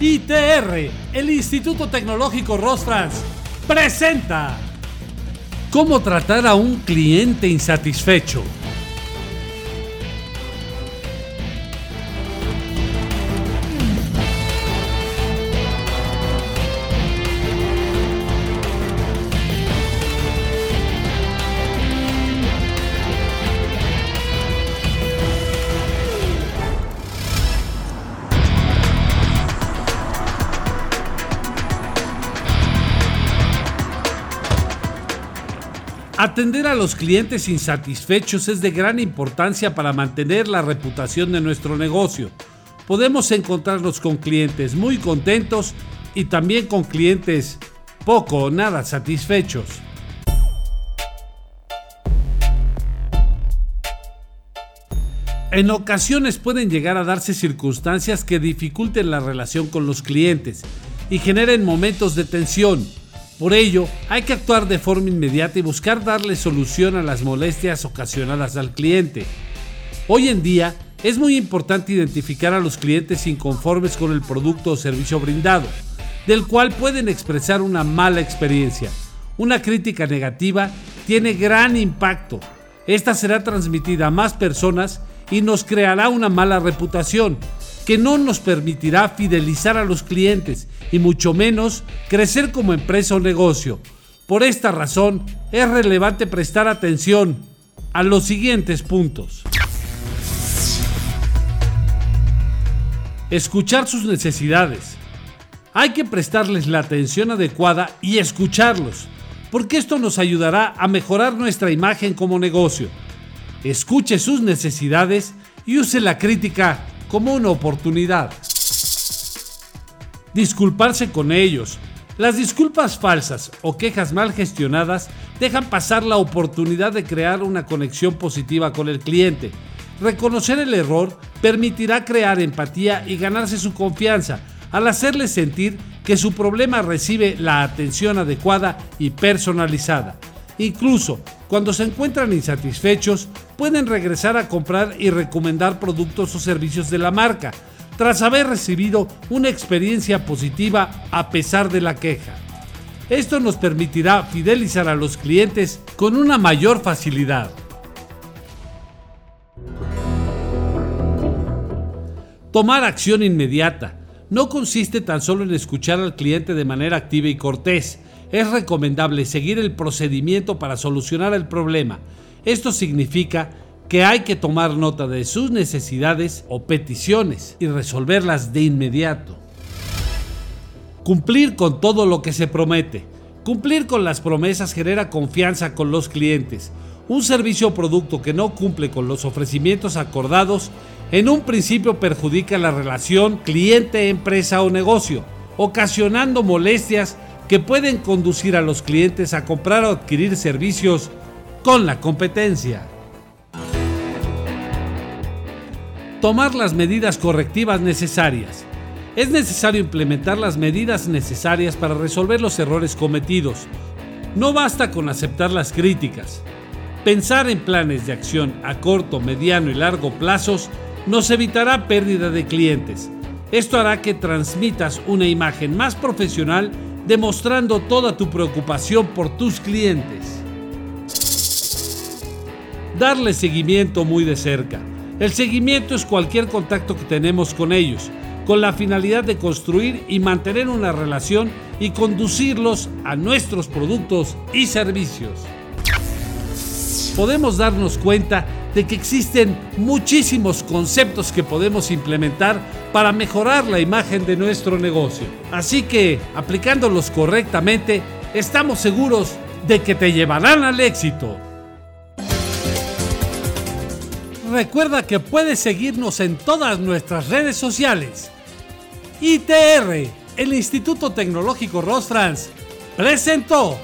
ITR, el Instituto Tecnológico Rosfrans, presenta ¿Cómo tratar a un cliente insatisfecho? Atender a los clientes insatisfechos es de gran importancia para mantener la reputación de nuestro negocio. Podemos encontrarnos con clientes muy contentos y también con clientes poco o nada satisfechos. En ocasiones pueden llegar a darse circunstancias que dificulten la relación con los clientes y generen momentos de tensión por ello, hay que actuar de forma inmediata y buscar darle solución a las molestias ocasionadas al cliente. Hoy en día, es muy importante identificar a los clientes inconformes con el producto o servicio brindado, del cual pueden expresar una mala experiencia. Una crítica negativa tiene gran impacto. Esta será transmitida a más personas y nos creará una mala reputación, que no nos permitirá fidelizar a los clientes y mucho menos crecer como empresa o negocio. Por esta razón es relevante prestar atención a los siguientes puntos. Escuchar sus necesidades. Hay que prestarles la atención adecuada y escucharlos, porque esto nos ayudará a mejorar nuestra imagen como negocio. Escuche sus necesidades y use la crítica como una oportunidad. Disculparse con ellos. Las disculpas falsas o quejas mal gestionadas dejan pasar la oportunidad de crear una conexión positiva con el cliente. Reconocer el error permitirá crear empatía y ganarse su confianza al hacerle sentir que su problema recibe la atención adecuada y personalizada. Incluso cuando se encuentran insatisfechos, pueden regresar a comprar y recomendar productos o servicios de la marca, tras haber recibido una experiencia positiva a pesar de la queja. Esto nos permitirá fidelizar a los clientes con una mayor facilidad. Tomar acción inmediata no consiste tan solo en escuchar al cliente de manera activa y cortés, es recomendable seguir el procedimiento para solucionar el problema. Esto significa que hay que tomar nota de sus necesidades o peticiones y resolverlas de inmediato. Cumplir con todo lo que se promete. Cumplir con las promesas genera confianza con los clientes. Un servicio o producto que no cumple con los ofrecimientos acordados en un principio perjudica la relación cliente-empresa o negocio, ocasionando molestias que pueden conducir a los clientes a comprar o adquirir servicios con la competencia. Tomar las medidas correctivas necesarias. Es necesario implementar las medidas necesarias para resolver los errores cometidos. No basta con aceptar las críticas. Pensar en planes de acción a corto, mediano y largo plazos nos evitará pérdida de clientes. Esto hará que transmitas una imagen más profesional demostrando toda tu preocupación por tus clientes. Darle seguimiento muy de cerca. El seguimiento es cualquier contacto que tenemos con ellos, con la finalidad de construir y mantener una relación y conducirlos a nuestros productos y servicios. Podemos darnos cuenta de que existen muchísimos conceptos que podemos implementar para mejorar la imagen de nuestro negocio. Así que, aplicándolos correctamente, estamos seguros de que te llevarán al éxito. Recuerda que puedes seguirnos en todas nuestras redes sociales. ITR, el Instituto Tecnológico Rosfrans, presentó